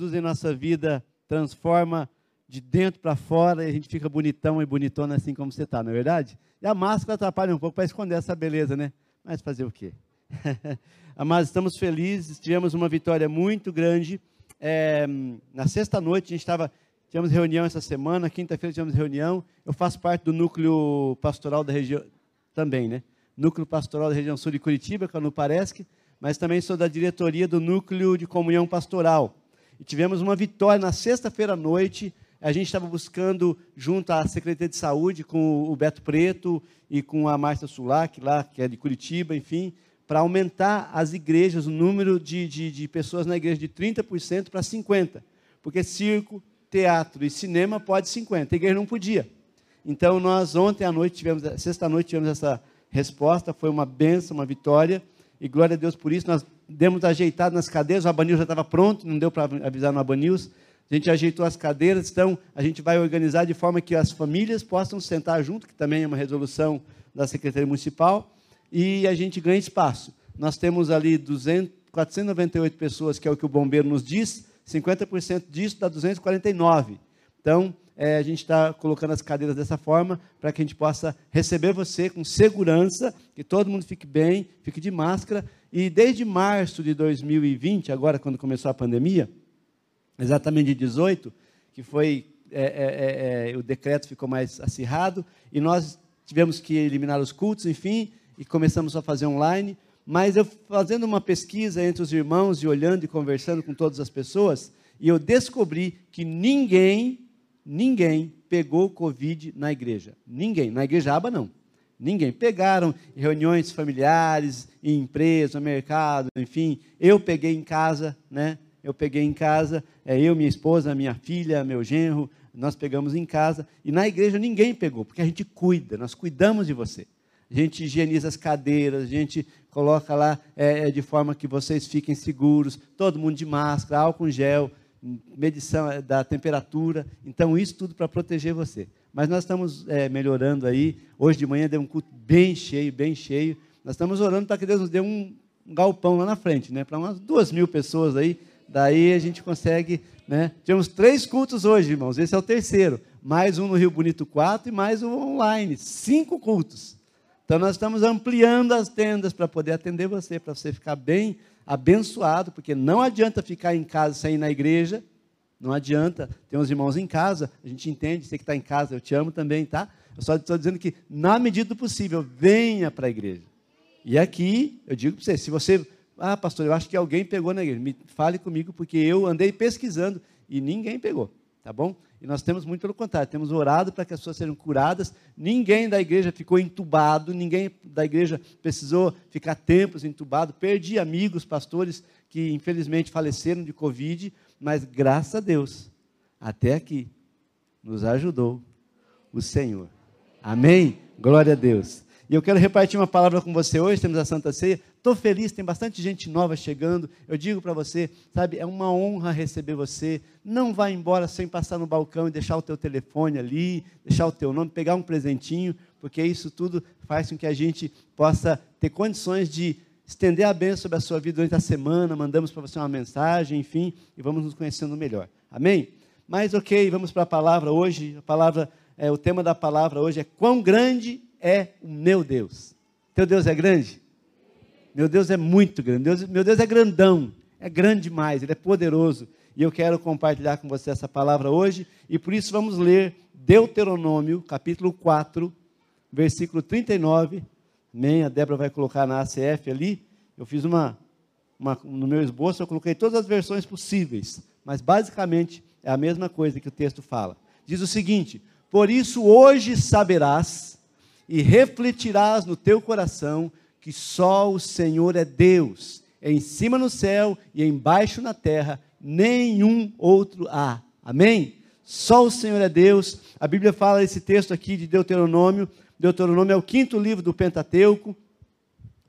Jesus em nossa vida transforma de dentro para fora e a gente fica bonitão e bonitona assim como você está, não é verdade? E a máscara atrapalha um pouco para esconder essa beleza, né? Mas fazer o quê? Amados, estamos felizes, tivemos uma vitória muito grande. É, na sexta noite, a gente estava, tivemos reunião essa semana, quinta-feira tivemos reunião. Eu faço parte do núcleo pastoral da região, também, né? Núcleo pastoral da região sul de Curitiba, que é no Paresc, mas também sou da diretoria do núcleo de comunhão pastoral. E tivemos uma vitória na sexta-feira à noite. A gente estava buscando, junto à Secretaria de Saúde, com o Beto Preto e com a Márcia Sulac, lá, que é de Curitiba, enfim, para aumentar as igrejas, o número de, de, de pessoas na igreja de 30% para 50%. Porque circo, teatro e cinema pode 50%, a igreja não podia. Então, nós ontem à noite tivemos, sexta-noite tivemos essa resposta, foi uma benção, uma vitória, e glória a Deus por isso. Nós demos ajeitado nas cadeiras, o Abanil já estava pronto, não deu para avisar no Abanils. A gente ajeitou as cadeiras, então a gente vai organizar de forma que as famílias possam sentar junto, que também é uma resolução da Secretaria Municipal, e a gente ganha espaço. Nós temos ali 200, 498 pessoas, que é o que o bombeiro nos diz, 50% disso dá 249. Então, é, a gente está colocando as cadeiras dessa forma para que a gente possa receber você com segurança, que todo mundo fique bem, fique de máscara. E desde março de 2020, agora quando começou a pandemia, exatamente de 18, que foi é, é, é, é, o decreto ficou mais acirrado e nós tivemos que eliminar os cultos, enfim, e começamos a fazer online. Mas eu fazendo uma pesquisa entre os irmãos e olhando e conversando com todas as pessoas, e eu descobri que ninguém ninguém pegou Covid na igreja. Ninguém. Na igreja aba, não. Ninguém. Pegaram em reuniões familiares, em empresa, mercado, enfim. Eu peguei em casa, né? Eu peguei em casa, é, eu, minha esposa, minha filha, meu genro, nós pegamos em casa. E na igreja ninguém pegou, porque a gente cuida, nós cuidamos de você. A gente higieniza as cadeiras, a gente coloca lá é, é de forma que vocês fiquem seguros, todo mundo de máscara, álcool gel, medição eh, da temperatura. Então, isso tudo para proteger você. Mas nós estamos é, melhorando aí. Hoje de manhã deu um culto bem cheio, bem cheio. Nós estamos orando para que Deus nos dê um, galpão lá na frente, né? Para umas duas mil pessoas aí. Daí a gente consegue, né? Tivemos três cultos hoje, irmãos. Esse é o terceiro. Mais um no Rio Bonito 4 e mais um online. Cinco cultos. Então nós estamos ampliando as tendas para poder atender você, para você ficar bem abençoado, porque não adianta ficar em casa sem ir na igreja, não adianta. Tem uns irmãos em casa, a gente entende, você que está em casa, eu te amo também, tá? Eu só estou dizendo que, na medida do possível, venha para a igreja. E aqui, eu digo para você, se você, ah, pastor, eu acho que alguém pegou na igreja, me fale comigo, porque eu andei pesquisando e ninguém pegou, tá bom? E nós temos muito pelo contrário, temos orado para que as pessoas sejam curadas. Ninguém da igreja ficou entubado, ninguém da igreja precisou ficar tempos entubado. Perdi amigos, pastores que infelizmente faleceram de Covid, mas graças a Deus, até aqui, nos ajudou o Senhor. Amém? Glória a Deus. E eu quero repartir uma palavra com você hoje, temos a Santa Ceia. Estou feliz, tem bastante gente nova chegando. Eu digo para você, sabe, é uma honra receber você. Não vá embora sem passar no balcão e deixar o teu telefone ali, deixar o teu nome, pegar um presentinho, porque isso tudo faz com que a gente possa ter condições de estender a bênção sobre a sua vida durante a semana. Mandamos para você uma mensagem, enfim, e vamos nos conhecendo melhor. Amém? Mas ok, vamos para a palavra hoje. A palavra, é, o tema da palavra hoje é quão grande é o meu Deus. Teu Deus é grande? Meu Deus é muito grande. Deus, meu Deus é grandão. É grande demais. Ele é poderoso. E eu quero compartilhar com você essa palavra hoje. E por isso vamos ler Deuteronômio, capítulo 4, versículo 39. Amém? A Débora vai colocar na ACF ali. Eu fiz uma, uma, no meu esboço, eu coloquei todas as versões possíveis. Mas basicamente é a mesma coisa que o texto fala. Diz o seguinte: Por isso hoje saberás e refletirás no teu coração que só o Senhor é Deus, em cima no céu e embaixo na terra, nenhum outro há. Amém? Só o Senhor é Deus. A Bíblia fala esse texto aqui de Deuteronômio. Deuteronômio é o quinto livro do Pentateuco.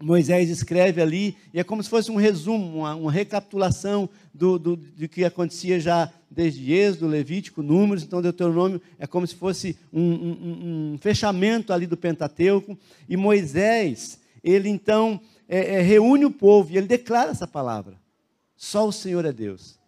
Moisés escreve ali, e é como se fosse um resumo, uma, uma recapitulação do, do, do, que acontecia já desde Êxodo, Levítico, Números. Então, Deuteronômio é como se fosse um, um, um fechamento ali do Pentateuco. E Moisés, ele então é, é, reúne o povo e ele declara essa palavra: Só o Senhor é Deus.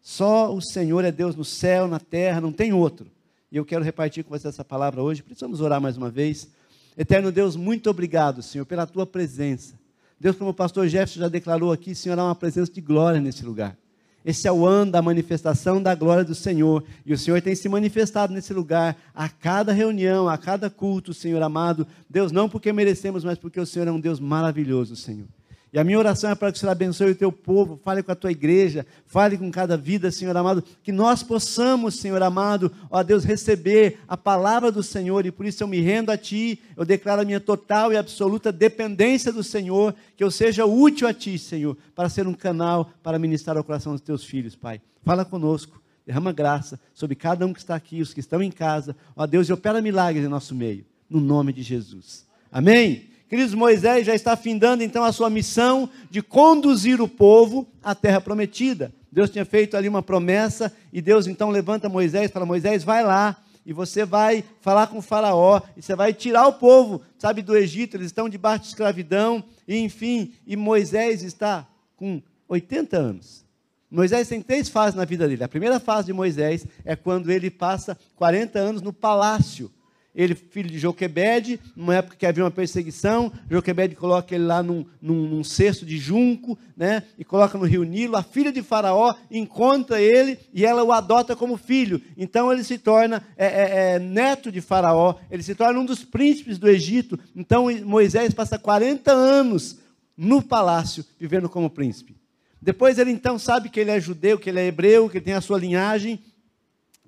Só o Senhor é Deus no céu, na terra, não tem outro. E eu quero repartir com você essa palavra hoje. Precisamos orar mais uma vez. Eterno Deus, muito obrigado, Senhor, pela tua presença. Deus, como o pastor Jefferson já declarou aqui, Senhor, há uma presença de glória nesse lugar. Esse é o ano da manifestação da glória do Senhor. E o Senhor tem se manifestado nesse lugar a cada reunião, a cada culto, Senhor amado. Deus, não porque merecemos, mas porque o Senhor é um Deus maravilhoso, Senhor. E a minha oração é para que o Senhor abençoe o teu povo, fale com a tua igreja, fale com cada vida, Senhor amado, que nós possamos, Senhor amado, ó Deus, receber a palavra do Senhor, e por isso eu me rendo a Ti, eu declaro a minha total e absoluta dependência do Senhor, que eu seja útil a Ti, Senhor, para ser um canal para ministrar ao coração dos Teus filhos, Pai. Fala conosco, derrama graça sobre cada um que está aqui, os que estão em casa, ó Deus, e opera milagres em nosso meio, no nome de Jesus. Amém? Queridos, Moisés já está findando então a sua missão de conduzir o povo à terra prometida. Deus tinha feito ali uma promessa e Deus então levanta Moisés e fala: Moisés, vai lá e você vai falar com o Faraó e você vai tirar o povo, sabe, do Egito. Eles estão debaixo de escravidão, e enfim. E Moisés está com 80 anos. Moisés tem três fases na vida dele. A primeira fase de Moisés é quando ele passa 40 anos no palácio ele filho de Joquebede, numa época que havia uma perseguição, Joquebede coloca ele lá num, num, num, cesto de junco, né, e coloca no rio Nilo, a filha de Faraó encontra ele e ela o adota como filho, então ele se torna é, é, é, neto de Faraó, ele se torna um dos príncipes do Egito, então Moisés passa 40 anos no palácio, vivendo como príncipe. Depois ele então sabe que ele é judeu, que ele é hebreu, que ele tem a sua linhagem,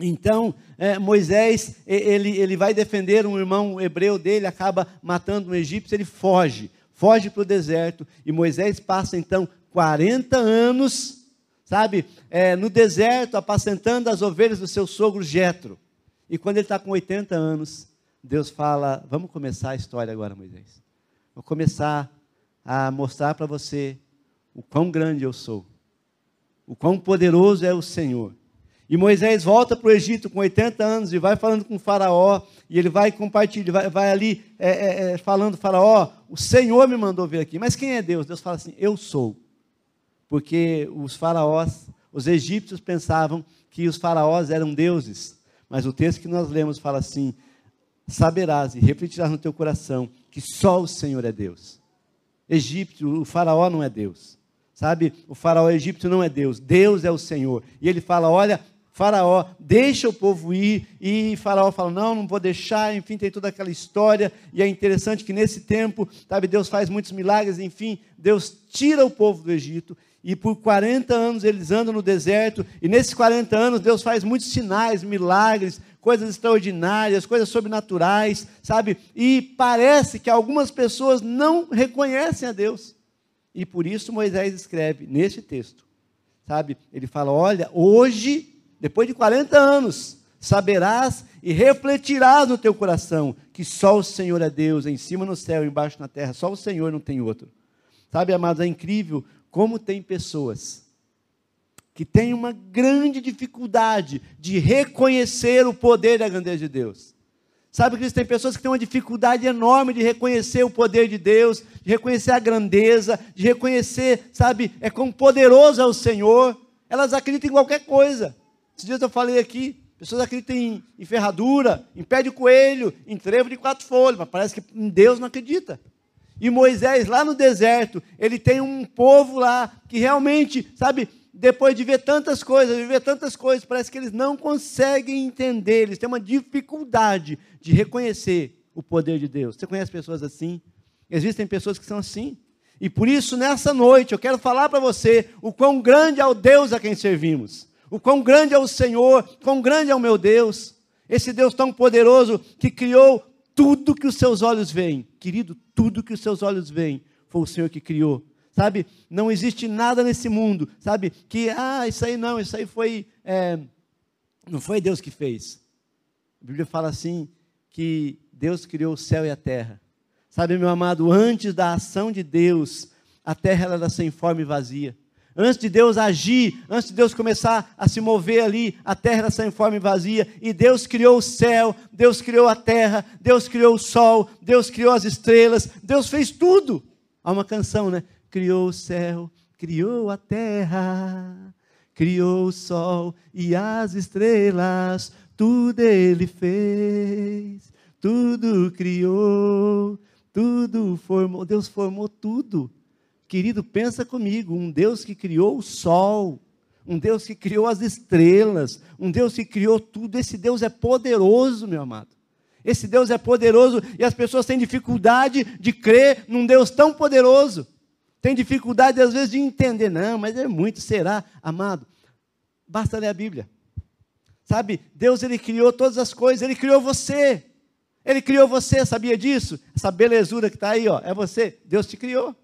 então, é, Moisés, ele, ele vai defender um irmão hebreu dele, acaba matando um egípcio, ele foge, foge para o deserto, e Moisés passa então 40 anos, sabe, é, no deserto, apacentando as ovelhas do seu sogro Jetro. E quando ele está com 80 anos, Deus fala: Vamos começar a história agora, Moisés. Vou começar a mostrar para você o quão grande eu sou, o quão poderoso é o Senhor. E Moisés volta para o Egito com 80 anos e vai falando com o Faraó, e ele vai compartilhando, vai, vai ali é, é, é, falando, Faraó, o Senhor me mandou vir aqui. Mas quem é Deus? Deus fala assim, eu sou. Porque os faraós, os egípcios pensavam que os faraós eram deuses. Mas o texto que nós lemos fala assim, saberás e refletirás no teu coração que só o Senhor é Deus. Egípcio, o faraó não é Deus. Sabe, o faraó egípcio não é Deus, Deus é o Senhor. E ele fala: Olha, Faraó deixa o povo ir, e Faraó fala: Não, não vou deixar. Enfim, tem toda aquela história. E é interessante que nesse tempo, sabe, Deus faz muitos milagres. Enfim, Deus tira o povo do Egito. E por 40 anos eles andam no deserto. E nesses 40 anos, Deus faz muitos sinais, milagres, coisas extraordinárias, coisas sobrenaturais, sabe? E parece que algumas pessoas não reconhecem a Deus. E por isso Moisés escreve neste texto, sabe? Ele fala: Olha, hoje depois de 40 anos, saberás e refletirás no teu coração que só o Senhor é Deus, em cima no céu, embaixo na terra, só o Senhor não tem outro. Sabe, amados, é incrível como tem pessoas que têm uma grande dificuldade de reconhecer o poder da grandeza de Deus. Sabe que tem pessoas que têm uma dificuldade enorme de reconhecer o poder de Deus, de reconhecer a grandeza, de reconhecer, sabe, é quão poderoso é o Senhor. Elas acreditam em qualquer coisa. Esses dias eu falei aqui, pessoas acreditam em, em ferradura, em pé de coelho, em trevo de quatro folhas, mas parece que em Deus não acredita. E Moisés, lá no deserto, ele tem um povo lá que realmente, sabe, depois de ver tantas coisas, de ver tantas coisas, parece que eles não conseguem entender, eles têm uma dificuldade de reconhecer o poder de Deus. Você conhece pessoas assim? Existem pessoas que são assim. E por isso, nessa noite, eu quero falar para você o quão grande é o Deus a quem servimos o quão grande é o Senhor, quão grande é o meu Deus. Esse Deus tão poderoso que criou tudo que os seus olhos veem. Querido, tudo que os seus olhos veem foi o Senhor que criou. Sabe? Não existe nada nesse mundo, sabe? Que, ah, isso aí não, isso aí foi. É, não foi Deus que fez. A Bíblia fala assim: que Deus criou o céu e a terra. Sabe, meu amado, antes da ação de Deus, a terra era sem forma e vazia. Antes de Deus agir, antes de Deus começar a se mover ali, a terra era sem forma e vazia, e Deus criou o céu, Deus criou a terra, Deus criou o sol, Deus criou as estrelas, Deus fez tudo. Há uma canção, né? Criou o céu, criou a terra, criou o sol e as estrelas, tudo ele fez, tudo criou, tudo formou. Deus formou tudo. Querido, pensa comigo, um Deus que criou o sol, um Deus que criou as estrelas, um Deus que criou tudo, esse Deus é poderoso, meu amado. Esse Deus é poderoso e as pessoas têm dificuldade de crer num Deus tão poderoso. Tem dificuldade, às vezes, de entender. Não, mas é muito, será? Amado, basta ler a Bíblia. Sabe, Deus ele criou todas as coisas, ele criou você. Ele criou você, sabia disso? Essa belezura que está aí, ó, é você. Deus te criou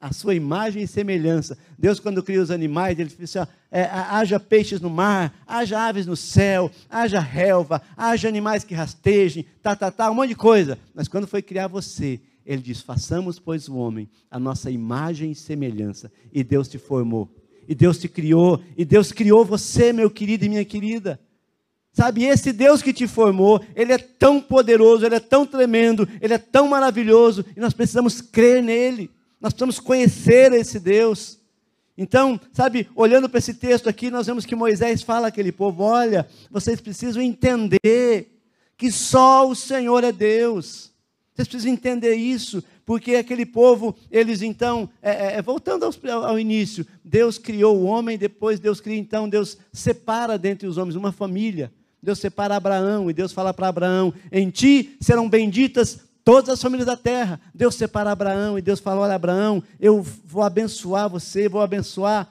a sua imagem e semelhança. Deus, quando cria os animais, ele disse assim: ó, é, haja peixes no mar, haja aves no céu, haja relva, haja animais que rastejem, tá, tá, tá, um monte de coisa. Mas quando foi criar você, ele diz: façamos, pois, o homem, a nossa imagem e semelhança. E Deus te formou, e Deus te criou, e Deus criou você, meu querido e minha querida. Sabe, esse Deus que te formou, ele é tão poderoso, ele é tão tremendo, ele é tão maravilhoso, e nós precisamos crer nele. Nós precisamos conhecer esse Deus. Então, sabe, olhando para esse texto aqui, nós vemos que Moisés fala àquele povo: olha, vocês precisam entender que só o Senhor é Deus. Vocês precisam entender isso, porque aquele povo, eles então, é, é, é voltando ao, ao, início, Deus criou o homem, depois Deus cria, então, Deus separa dentre os homens uma família. Deus separa Abraão, e Deus fala para Abraão: em ti serão benditas todas as famílias da terra. Deus separa Abraão e Deus fala: Olha, Abraão, eu vou abençoar você, vou abençoar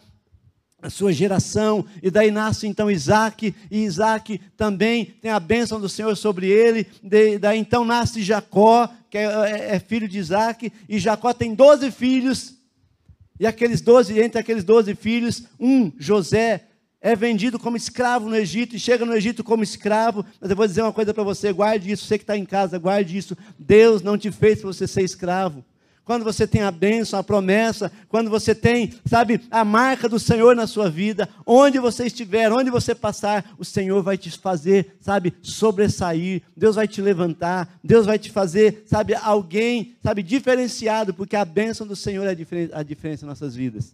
a sua geração, e daí nasce então Isaac, e Isaac também tem a bênção do Senhor sobre ele, daí então nasce Jacó, que é, é, é filho de Isaac, e Jacó tem doze filhos, e aqueles doze, entre aqueles doze filhos, um, José, é vendido como escravo no Egito e chega no Egito como escravo. Mas eu vou dizer uma coisa para você: guarde isso, você que está em casa, guarde isso. Deus não te fez para você ser escravo. Quando você tem a bênção, a promessa, quando você tem, sabe, a marca do Senhor na sua vida, onde você estiver, onde você passar, o Senhor vai te fazer, sabe, sobressair. Deus vai te levantar, Deus vai te fazer, sabe, alguém, sabe, diferenciado, porque a bênção do Senhor é a diferença, a diferença em nossas vidas.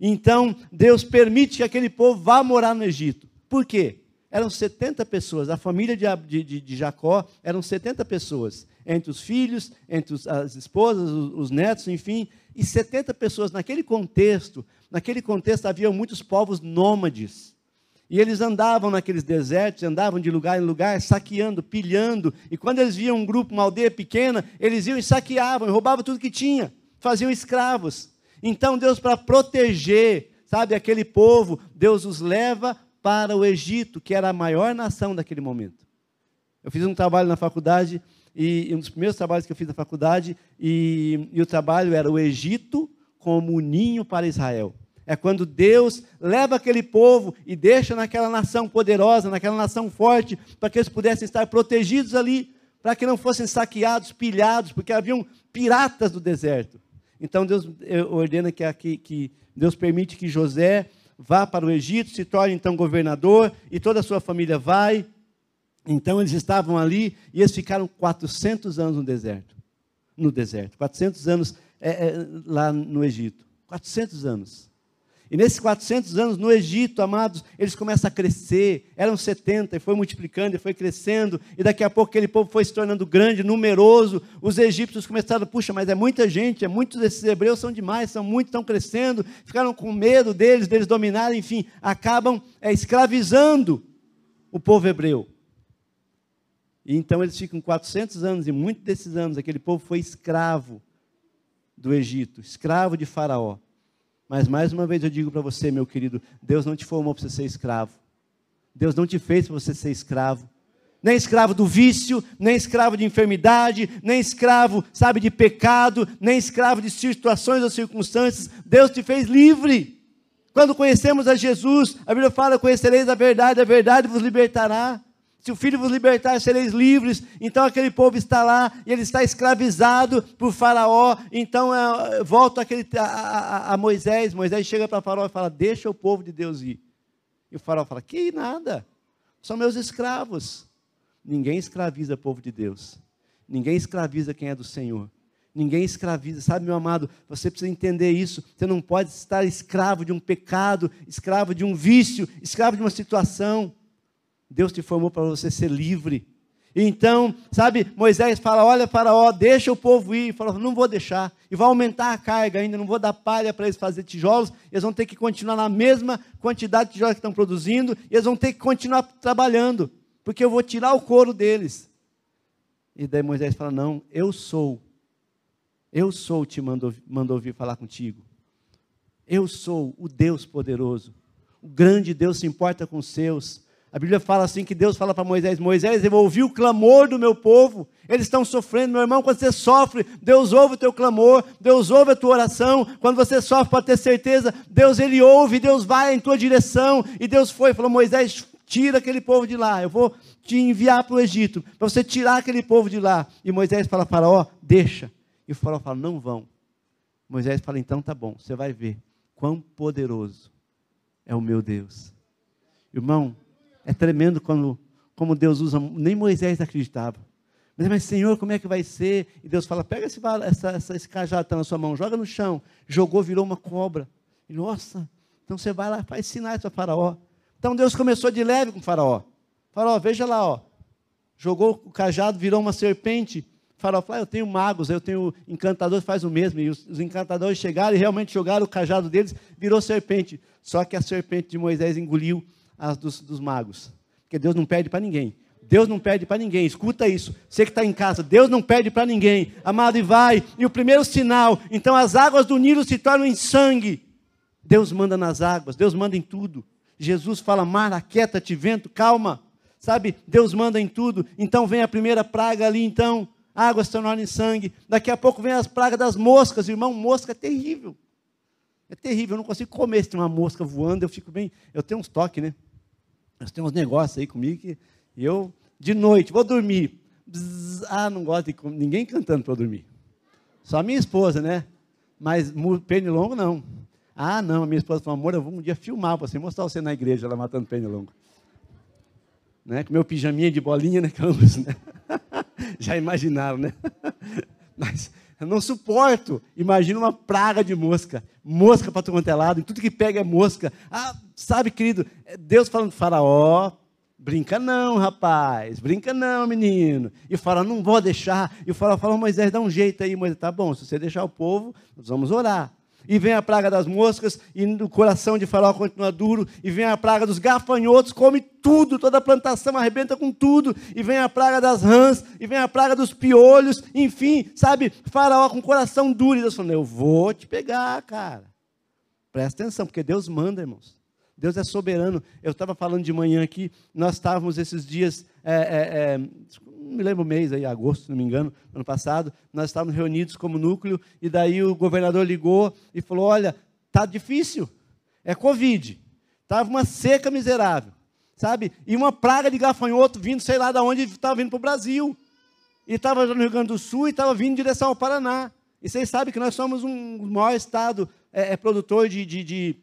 Então, Deus permite que aquele povo vá morar no Egito. Por quê? Eram 70 pessoas, a família de, de, de Jacó eram 70 pessoas, entre os filhos, entre os, as esposas, os, os netos, enfim, e 70 pessoas. Naquele contexto, naquele contexto havia muitos povos nômades. E eles andavam naqueles desertos, andavam de lugar em lugar, saqueando, pilhando. E quando eles viam um grupo, uma aldeia pequena, eles iam e saqueavam, roubavam tudo que tinha, faziam escravos. Então Deus, para proteger, sabe, aquele povo, Deus os leva para o Egito, que era a maior nação daquele momento. Eu fiz um trabalho na faculdade, e um dos primeiros trabalhos que eu fiz na faculdade, e, e o trabalho era o Egito como ninho para Israel. É quando Deus leva aquele povo e deixa naquela nação poderosa, naquela nação forte, para que eles pudessem estar protegidos ali, para que não fossem saqueados, pilhados, porque haviam piratas do deserto. Então Deus ordena que, que, que Deus permite que José vá para o Egito, se torne então governador, e toda a sua família vai. Então eles estavam ali e eles ficaram 400 anos no deserto. No deserto. 400 anos é, é, lá no Egito. 400 anos. E nesses 400 anos no Egito, amados, eles começam a crescer. Eram 70 e foi multiplicando e foi crescendo. E daqui a pouco aquele povo foi se tornando grande, numeroso. Os egípcios começaram, puxa, mas é muita gente, é muitos desses hebreus são demais, são muitos, estão crescendo. Ficaram com medo deles, deles dominarem, enfim, acabam é, escravizando o povo hebreu. E então eles ficam 400 anos, e muitos desses anos aquele povo foi escravo do Egito, escravo de Faraó. Mas mais uma vez eu digo para você, meu querido, Deus não te formou para você ser escravo. Deus não te fez para você ser escravo. Nem escravo do vício, nem escravo de enfermidade, nem escravo, sabe, de pecado, nem escravo de situações ou circunstâncias. Deus te fez livre. Quando conhecemos a Jesus, a Bíblia fala: conhecereis a verdade, a verdade vos libertará. Se o filho vos libertar, sereis livres. Então aquele povo está lá e ele está escravizado por Faraó. Então é, volta aquele, a, a, a, Moisés. Moisés chega para Faraó e fala: Deixa o povo de Deus ir. E o Faraó fala: Que nada, são meus escravos. Ninguém escraviza o povo de Deus. Ninguém escraviza quem é do Senhor. Ninguém escraviza, sabe, meu amado? Você precisa entender isso. Você não pode estar escravo de um pecado, escravo de um vício, escravo de uma situação. Deus te formou para você ser livre. Então, sabe, Moisés fala: Olha, Faraó, deixa o povo ir. Falou: Não vou deixar. E vai aumentar a carga ainda, não vou dar palha para eles fazer tijolos. Eles vão ter que continuar na mesma quantidade de tijolos que estão produzindo. E eles vão ter que continuar trabalhando, porque eu vou tirar o couro deles. E daí Moisés fala: Não, eu sou. Eu sou, te mandou, mandou vir falar contigo. Eu sou o Deus poderoso. O grande Deus se importa com os seus. A Bíblia fala assim que Deus fala para Moisés: Moisés, eu ouvi o clamor do meu povo. Eles estão sofrendo, meu irmão. Quando você sofre, Deus ouve o teu clamor, Deus ouve a tua oração. Quando você sofre, pode ter certeza, Deus ele ouve, Deus vai em tua direção. E Deus foi, falou: Moisés, tira aquele povo de lá. Eu vou te enviar para o Egito para você tirar aquele povo de lá. E Moisés fala: Faraó, deixa. E o Faraó fala: Não vão. Moisés fala: Então tá bom, você vai ver quão poderoso é o meu Deus. Irmão, é tremendo quando, como Deus usa, nem Moisés acreditava. Mas, mas, Senhor, como é que vai ser? E Deus fala: pega esse, essa, essa, esse cajado está na sua mão, joga no chão. Jogou, virou uma cobra. E, nossa, então você vai lá, faz sinais para Faraó. Então Deus começou de leve com Faraó. Faraó, veja lá, ó. Jogou o cajado, virou uma serpente. Faraó falou: ah, eu tenho magos, eu tenho encantadores, faz o mesmo. E os, os encantadores chegaram e realmente jogaram o cajado deles, virou serpente. Só que a serpente de Moisés engoliu as dos, dos magos. Porque Deus não pede para ninguém. Deus não pede para ninguém, escuta isso. Você que está em casa, Deus não pede para ninguém. Amado, e vai. E o primeiro sinal, então as águas do Nilo se tornam em sangue. Deus manda nas águas, Deus manda em tudo. Jesus fala: mar, aquieta-te, vento, calma. Sabe, Deus manda em tudo. Então vem a primeira praga ali, então, águas se tornam em sangue. Daqui a pouco vem as pragas das moscas, irmão, mosca é terrível. É terrível, eu não consigo comer se tem uma mosca voando, eu fico bem. Eu tenho uns toques, né? Nós temos uns negócios aí comigo que eu, de noite, vou dormir. Bzz, ah, não gosto de ninguém cantando para dormir. Só minha esposa, né? Mas pernilongo não. Ah, não, a minha esposa falou, amor, eu vou um dia filmar você, mostrar você na igreja, ela matando pernilongo. Né? Com meu pijaminha de bolinha, né? né? Já imaginaram, né? Mas eu não suporto. Imagina uma praga de mosca. Mosca para todo é lado, tudo que pega é mosca. Ah, sabe, querido, é Deus falando faraó, brinca não, rapaz, brinca não, menino. E o faraó, não vou deixar. E o faraó fala, Moisés, dá um jeito aí. Moisés, tá bom, se você deixar o povo, nós vamos orar e vem a praga das moscas, e o coração de Faraó continua duro, e vem a praga dos gafanhotos, come tudo, toda a plantação arrebenta com tudo, e vem a praga das rãs, e vem a praga dos piolhos, enfim, sabe, Faraó com o coração duro, e Deus falando, eu vou te pegar, cara. Presta atenção, porque Deus manda, irmãos. Deus é soberano. Eu estava falando de manhã aqui, nós estávamos esses dias, é, é, é, não me lembro o mês, aí, agosto, se não me engano, ano passado, nós estávamos reunidos como núcleo, e daí o governador ligou e falou: Olha, tá difícil, é Covid, estava uma seca miserável, sabe? E uma praga de gafanhoto vindo, sei lá de onde, estava vindo para o Brasil. E estava no Rio Grande do Sul e estava vindo em direção ao Paraná. E vocês sabem que nós somos um maior estado é, é produtor de, de, de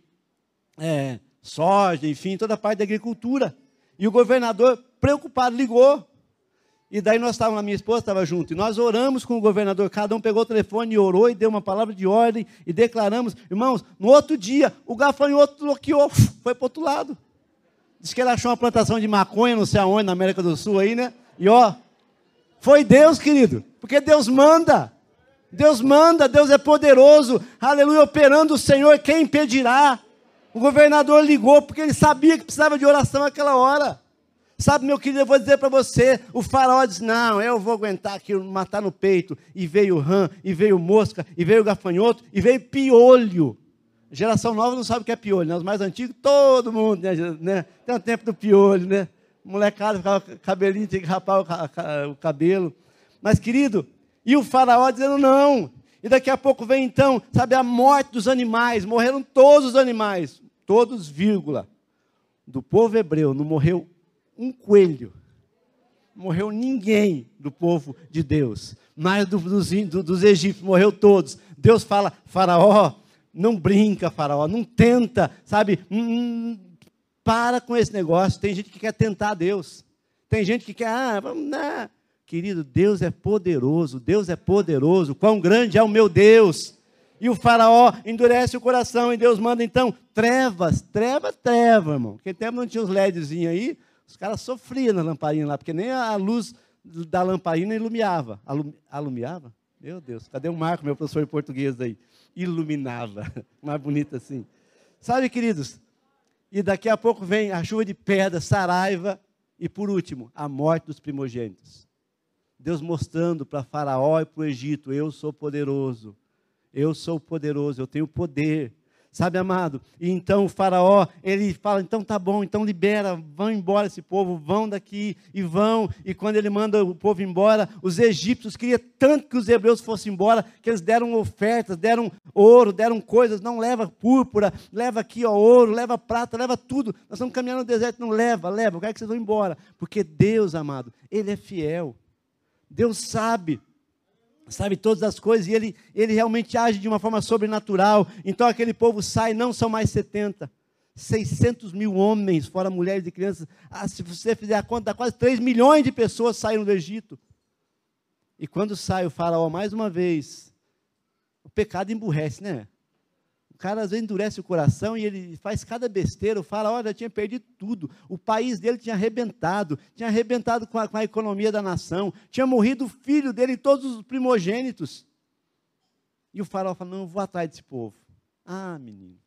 é, soja, enfim, toda a parte da agricultura. E o governador, preocupado, ligou. E daí nós estávamos, a minha esposa estava junto, e nós oramos com o governador, cada um pegou o telefone e orou e deu uma palavra de ordem e declaramos. Irmãos, no outro dia, o gafanhoto bloqueou, foi para o outro lado. Diz que ele achou uma plantação de maconha, não sei aonde, na América do Sul aí, né? E ó, foi Deus, querido, porque Deus manda. Deus manda, Deus é poderoso, aleluia, operando o Senhor, quem impedirá? O governador ligou porque ele sabia que precisava de oração naquela hora. Sabe, meu querido, eu vou dizer para você: o faraó disse: Não, eu vou aguentar aqui, matar no peito. E veio rã, e veio mosca, e veio gafanhoto, e veio piolho. Geração nova não sabe o que é piolho, né? Os mais antigos, todo mundo, né? né? Tem o tempo do piolho, né? Molecada ficava cabelinho, tinha que rapar o cabelo. Mas, querido, e o faraó dizendo não. E daqui a pouco vem então, sabe, a morte dos animais. Morreram todos os animais. Todos, vírgula. Do povo hebreu não morreu um coelho. Morreu ninguém do povo de Deus. Mas do, dos, do, dos egípcios morreu todos. Deus fala, faraó, não brinca, faraó, não tenta, sabe? Hum, para com esse negócio. Tem gente que quer tentar Deus. Tem gente que quer, ah, vamos, né? Querido, Deus é poderoso, Deus é poderoso. Quão grande é o meu Deus! E o faraó endurece o coração e Deus manda então trevas, treva, treva, irmão. Aquele tempo não tinha os LEDzinhos aí, os caras sofriam na lamparina lá, porque nem a luz da lamparina iluminava. Alum, alumiava? Meu Deus, cadê o Marco, meu professor de português aí? Iluminava, mais bonito assim. Sabe, queridos, e daqui a pouco vem a chuva de pedra, saraiva, e por último, a morte dos primogênitos. Deus mostrando para Faraó e para o Egito: eu sou poderoso, eu sou poderoso, eu tenho poder. Sabe, amado? E então o faraó, ele fala, então tá bom, então libera, vão embora esse povo, vão daqui e vão. E quando ele manda o povo embora, os egípcios queriam tanto que os hebreus fossem embora, que eles deram ofertas, deram ouro, deram coisas, não leva púrpura, leva aqui ó, ouro, leva prata, leva tudo. Nós estamos caminhando no deserto, não leva, leva, eu quero que vocês vão embora. Porque Deus, amado, Ele é fiel. Deus sabe sabe todas as coisas, e ele, ele realmente age de uma forma sobrenatural. Então aquele povo sai, não são mais 70, 600 mil homens, fora mulheres e crianças. Ah, se você fizer a conta, quase 3 milhões de pessoas saíram do Egito. E quando sai o faraó mais uma vez, o pecado emburrece, né? O cara às vezes endurece o coração e ele faz cada besteira. O faraó já tinha perdido tudo. O país dele tinha arrebentado. Tinha arrebentado com a, com a economia da nação. Tinha morrido o filho dele e todos os primogênitos. E o faraó falou: Não, eu vou atrás desse povo. Ah, menino.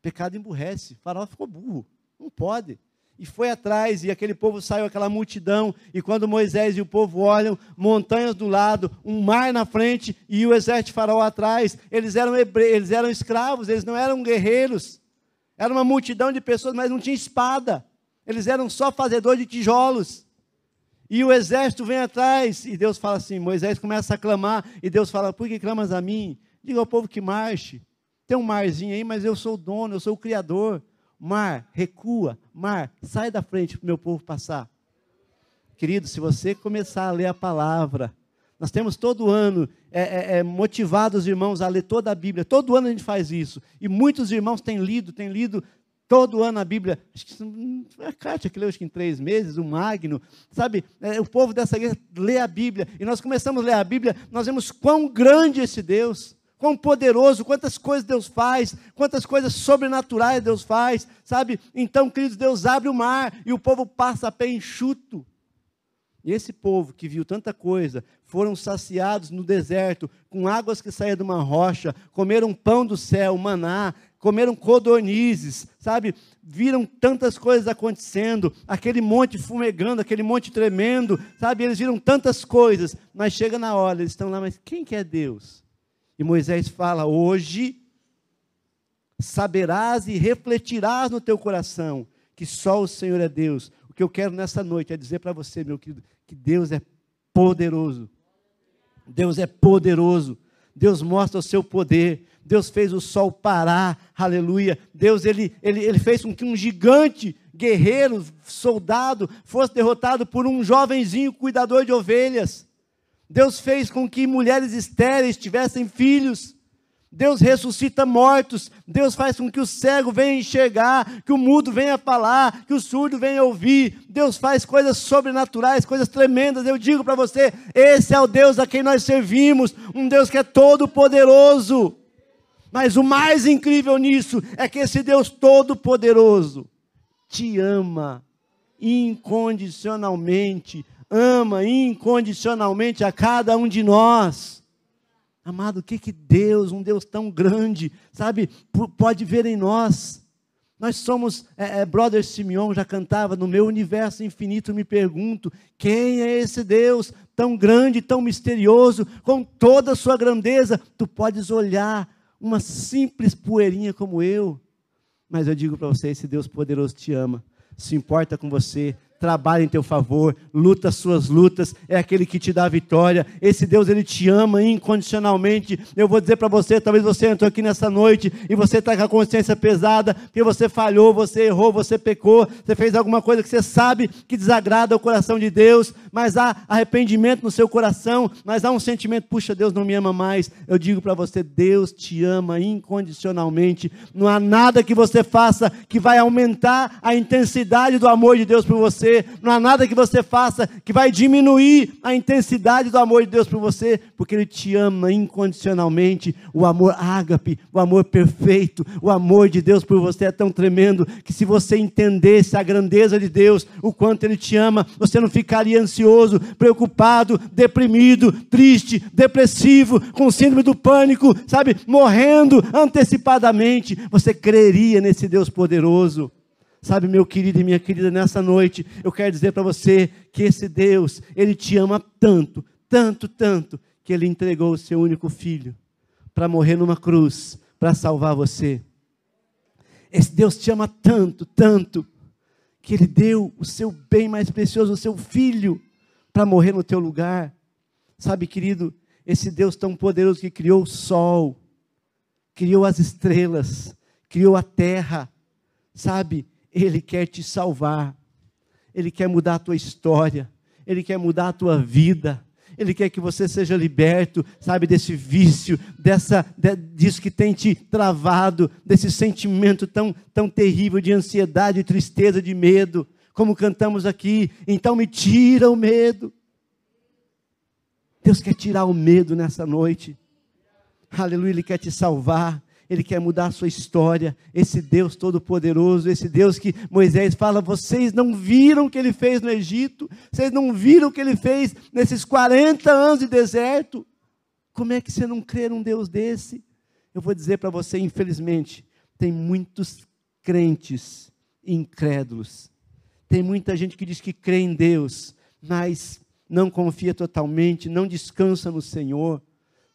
pecado emburrece. O faraó ficou burro. Não pode e foi atrás, e aquele povo saiu, aquela multidão, e quando Moisés e o povo olham, montanhas do lado, um mar na frente, e o exército de faraó atrás, eles eram, hebre... eles eram escravos, eles não eram guerreiros, era uma multidão de pessoas, mas não tinha espada, eles eram só fazedores de tijolos, e o exército vem atrás, e Deus fala assim, Moisés começa a clamar, e Deus fala, por que clamas a mim? Diga ao povo que marche, tem um marzinho aí, mas eu sou o dono, eu sou o criador, Mar, recua, mar, sai da frente para o meu povo passar. Querido, se você começar a ler a palavra, nós temos todo ano é, é, é, motivado os irmãos a ler toda a Bíblia. Todo ano a gente faz isso. E muitos irmãos têm lido, têm lido todo ano a Bíblia. Acho que a Kátia que leu acho que em três meses, o Magno. Sabe, é, o povo dessa igreja lê a Bíblia. E nós começamos a ler a Bíblia, nós vemos quão grande esse Deus quão poderoso, quantas coisas Deus faz, quantas coisas sobrenaturais Deus faz, sabe? Então, queridos, Deus abre o mar e o povo passa a pé enxuto. E esse povo que viu tanta coisa, foram saciados no deserto, com águas que saíam de uma rocha, comeram pão do céu, maná, comeram codornizes, sabe? Viram tantas coisas acontecendo, aquele monte fumegando, aquele monte tremendo, sabe? Eles viram tantas coisas, mas chega na hora, eles estão lá, mas quem que é Deus? E Moisés fala: Hoje saberás e refletirás no teu coração que só o Senhor é Deus. O que eu quero nessa noite é dizer para você, meu querido, que Deus é poderoso. Deus é poderoso. Deus mostra o seu poder. Deus fez o sol parar, aleluia. Deus ele, ele, ele fez com que um gigante guerreiro, soldado, fosse derrotado por um jovenzinho cuidador de ovelhas. Deus fez com que mulheres estéreis tivessem filhos. Deus ressuscita mortos. Deus faz com que o cego venha enxergar, que o mudo venha falar, que o surdo venha ouvir. Deus faz coisas sobrenaturais, coisas tremendas. Eu digo para você: esse é o Deus a quem nós servimos, um Deus que é todo poderoso. Mas o mais incrível nisso é que esse Deus todo poderoso te ama incondicionalmente ama incondicionalmente a cada um de nós. Amado, o que que Deus, um Deus tão grande, sabe, pode ver em nós? Nós somos, é, é, Brother Simeon já cantava, no meu universo infinito me pergunto, quem é esse Deus tão grande, tão misterioso, com toda a sua grandeza? Tu podes olhar uma simples poeirinha como eu, mas eu digo para você, esse Deus poderoso te ama, se importa com você, trabalha em teu favor, luta as suas lutas, é aquele que te dá a vitória. Esse Deus, ele te ama incondicionalmente. Eu vou dizer para você, talvez você entrou aqui nessa noite e você está com a consciência pesada, porque você falhou, você errou, você pecou, você fez alguma coisa que você sabe que desagrada o coração de Deus, mas há arrependimento no seu coração, mas há um sentimento, puxa, Deus não me ama mais. Eu digo para você, Deus te ama incondicionalmente. Não há nada que você faça que vai aumentar a intensidade do amor de Deus por você não há nada que você faça que vai diminuir a intensidade do amor de Deus por você, porque Ele te ama incondicionalmente. O amor ágape, o amor perfeito, o amor de Deus por você é tão tremendo que se você entendesse a grandeza de Deus, o quanto Ele te ama, você não ficaria ansioso, preocupado, deprimido, triste, depressivo, com síndrome do pânico, sabe, morrendo antecipadamente. Você creria nesse Deus poderoso. Sabe, meu querido e minha querida, nessa noite eu quero dizer para você que esse Deus, ele te ama tanto, tanto, tanto, que ele entregou o seu único filho para morrer numa cruz, para salvar você. Esse Deus te ama tanto, tanto, que ele deu o seu bem mais precioso, o seu filho, para morrer no teu lugar. Sabe, querido, esse Deus tão poderoso que criou o sol, criou as estrelas, criou a terra, sabe? Ele quer te salvar, Ele quer mudar a tua história, Ele quer mudar a tua vida, Ele quer que você seja liberto, sabe, desse vício, dessa, de, disso que tem te travado, desse sentimento tão, tão terrível de ansiedade, de tristeza, de medo, como cantamos aqui. Então me tira o medo. Deus quer tirar o medo nessa noite. Aleluia, Ele quer te salvar. Ele quer mudar a sua história. Esse Deus todo-poderoso, esse Deus que Moisés fala: vocês não viram o que ele fez no Egito, vocês não viram o que ele fez nesses 40 anos de deserto. Como é que você não crê num Deus desse? Eu vou dizer para você, infelizmente, tem muitos crentes incrédulos. Tem muita gente que diz que crê em Deus, mas não confia totalmente, não descansa no Senhor.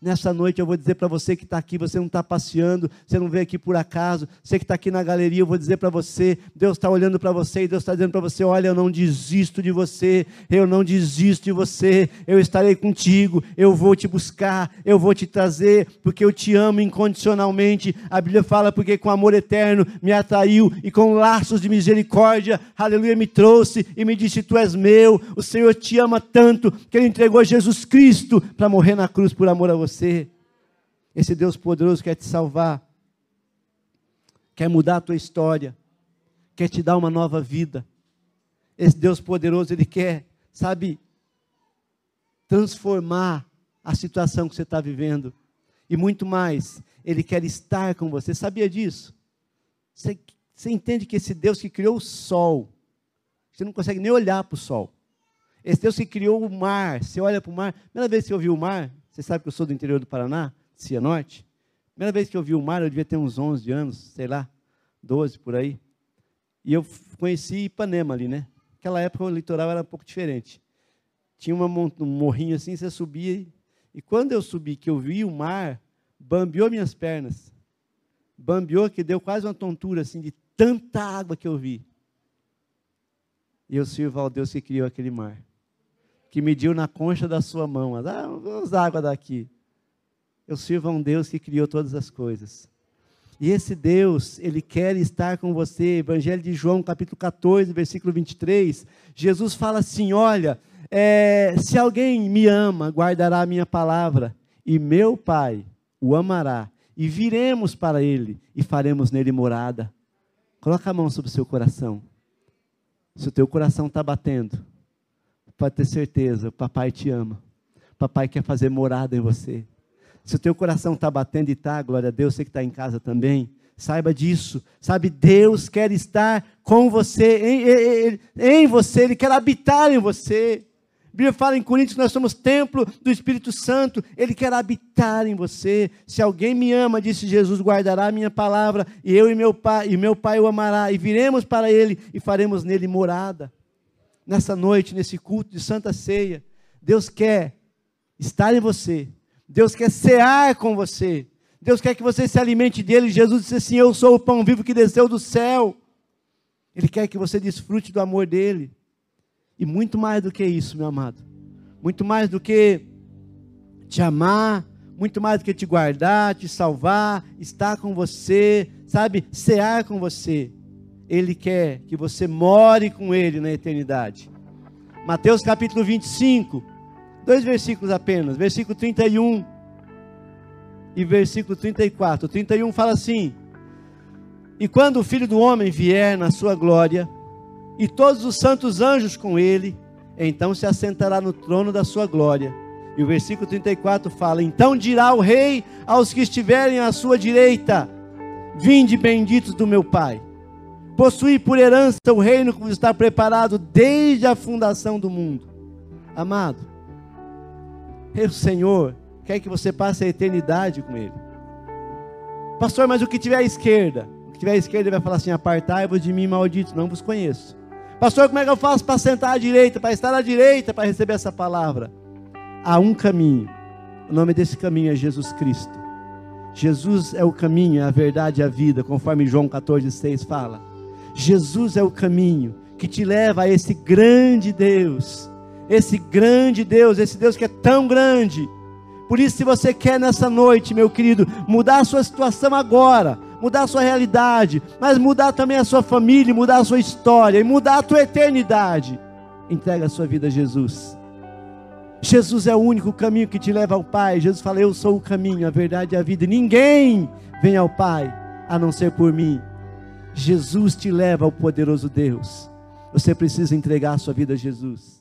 Nessa noite eu vou dizer para você que está aqui, você não está passeando, você não veio aqui por acaso, você que está aqui na galeria, eu vou dizer para você, Deus está olhando para você e Deus está dizendo para você: olha, eu não desisto de você, eu não desisto de você, eu estarei contigo, eu vou te buscar, eu vou te trazer, porque eu te amo incondicionalmente. A Bíblia fala, porque com amor eterno me atraiu e com laços de misericórdia, aleluia, me trouxe e me disse: Tu és meu. O Senhor te ama tanto que Ele entregou Jesus Cristo para morrer na cruz por amor a você você. Esse Deus poderoso quer te salvar, quer mudar a tua história, quer te dar uma nova vida. Esse Deus poderoso, Ele quer, sabe, transformar a situação que você está vivendo. E muito mais, Ele quer estar com você. Sabia disso? Você, você entende que esse Deus que criou o sol, você não consegue nem olhar para o sol. Esse Deus que criou o mar, você olha para o mar, primeira vez que você ouviu o mar, você sabe que eu sou do interior do Paraná, Cianorte. Primeira vez que eu vi o mar, eu devia ter uns 11 anos, sei lá, 12 por aí. E eu conheci Ipanema ali, né? Naquela época o litoral era um pouco diferente. Tinha uma, um morrinho assim, você subia. E, e quando eu subi, que eu vi o mar, bambeou minhas pernas. Bambeou que deu quase uma tontura assim, de tanta água que eu vi. E eu sirvo ao Deus que criou aquele mar que mediu na concha da sua mão. Ah, vamos água daqui. Eu sirvo a um Deus que criou todas as coisas. E esse Deus, Ele quer estar com você. Evangelho de João, capítulo 14, versículo 23. Jesus fala assim: Olha, é, se alguém me ama, guardará a minha palavra, e meu Pai o amará, e viremos para Ele e faremos nele morada. Coloca a mão sobre o seu coração. Se o teu coração está batendo, pode ter certeza, papai te ama. Papai quer fazer morada em você. Se o teu coração está batendo e está, glória a Deus, você que está em casa também, saiba disso. Sabe, Deus quer estar com você, em, em, em você, Ele quer habitar em você. A Bíblia fala em Coríntios nós somos templo do Espírito Santo, Ele quer habitar em você. Se alguém me ama, disse Jesus, guardará a minha palavra, e eu e meu Pai, e meu Pai o amará, e viremos para Ele e faremos nele morada nessa noite, nesse culto de Santa Ceia. Deus quer estar em você. Deus quer cear com você. Deus quer que você se alimente dele. Jesus disse assim: Eu sou o pão vivo que desceu do céu. Ele quer que você desfrute do amor dele. E muito mais do que isso, meu amado. Muito mais do que te amar, muito mais do que te guardar, te salvar, estar com você, sabe, cear com você. Ele quer que você more com Ele na eternidade. Mateus capítulo 25, dois versículos apenas, versículo 31 e versículo 34. O 31 fala assim: E quando o filho do homem vier na sua glória, e todos os santos anjos com ele, então se assentará no trono da sua glória. E o versículo 34 fala: Então dirá o rei aos que estiverem à sua direita: Vinde benditos do meu Pai, possuí por herança o reino que está preparado desde a fundação do mundo. Amado, o Senhor quer que você passe a eternidade com Ele. Pastor, mas o que tiver à esquerda? O que tiver à esquerda vai falar assim: Apartai-vos de mim, malditos, não vos conheço. Pastor, como é que eu faço para sentar à direita, para estar à direita, para receber essa palavra? Há um caminho. O nome desse caminho é Jesus Cristo. Jesus é o caminho, a verdade e a vida, conforme João 14,6 fala. Jesus é o caminho que te leva a esse grande Deus, esse grande Deus, esse Deus que é tão grande. Por isso, se você quer nessa noite, meu querido, mudar a sua situação agora, mudar a sua realidade, mas mudar também a sua família, mudar a sua história e mudar a tua eternidade, entrega a sua vida a Jesus. Jesus é o único caminho que te leva ao Pai. Jesus fala: Eu sou o caminho, a verdade e a vida. Ninguém vem ao Pai a não ser por mim. Jesus te leva ao poderoso Deus. Você precisa entregar a sua vida a Jesus.